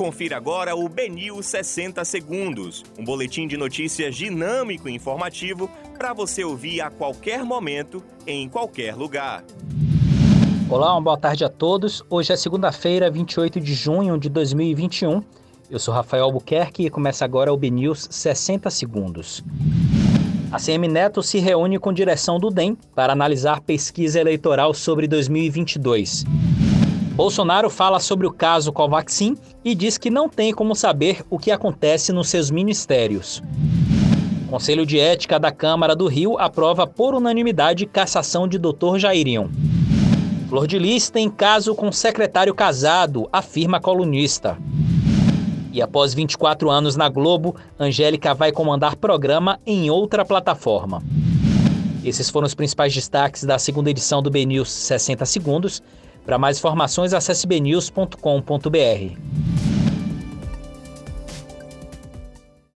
Confira agora o Benil 60 Segundos, um boletim de notícias dinâmico e informativo para você ouvir a qualquer momento, em qualquer lugar. Olá, uma boa tarde a todos. Hoje é segunda-feira, 28 de junho de 2021. Eu sou Rafael Albuquerque e começa agora o BNews 60 Segundos. A CM Neto se reúne com direção do DEM para analisar pesquisa eleitoral sobre 2022. Bolsonaro fala sobre o caso Covaxin e diz que não tem como saber o que acontece nos seus ministérios. O Conselho de Ética da Câmara do Rio aprova por unanimidade cassação de Dr. Jairion. Flor de Lis tem caso com secretário casado, afirma colunista. E após 24 anos na Globo, Angélica vai comandar programa em outra plataforma. Esses foram os principais destaques da segunda edição do BNews 60 Segundos. Para mais informações, acesse bnews.com.br.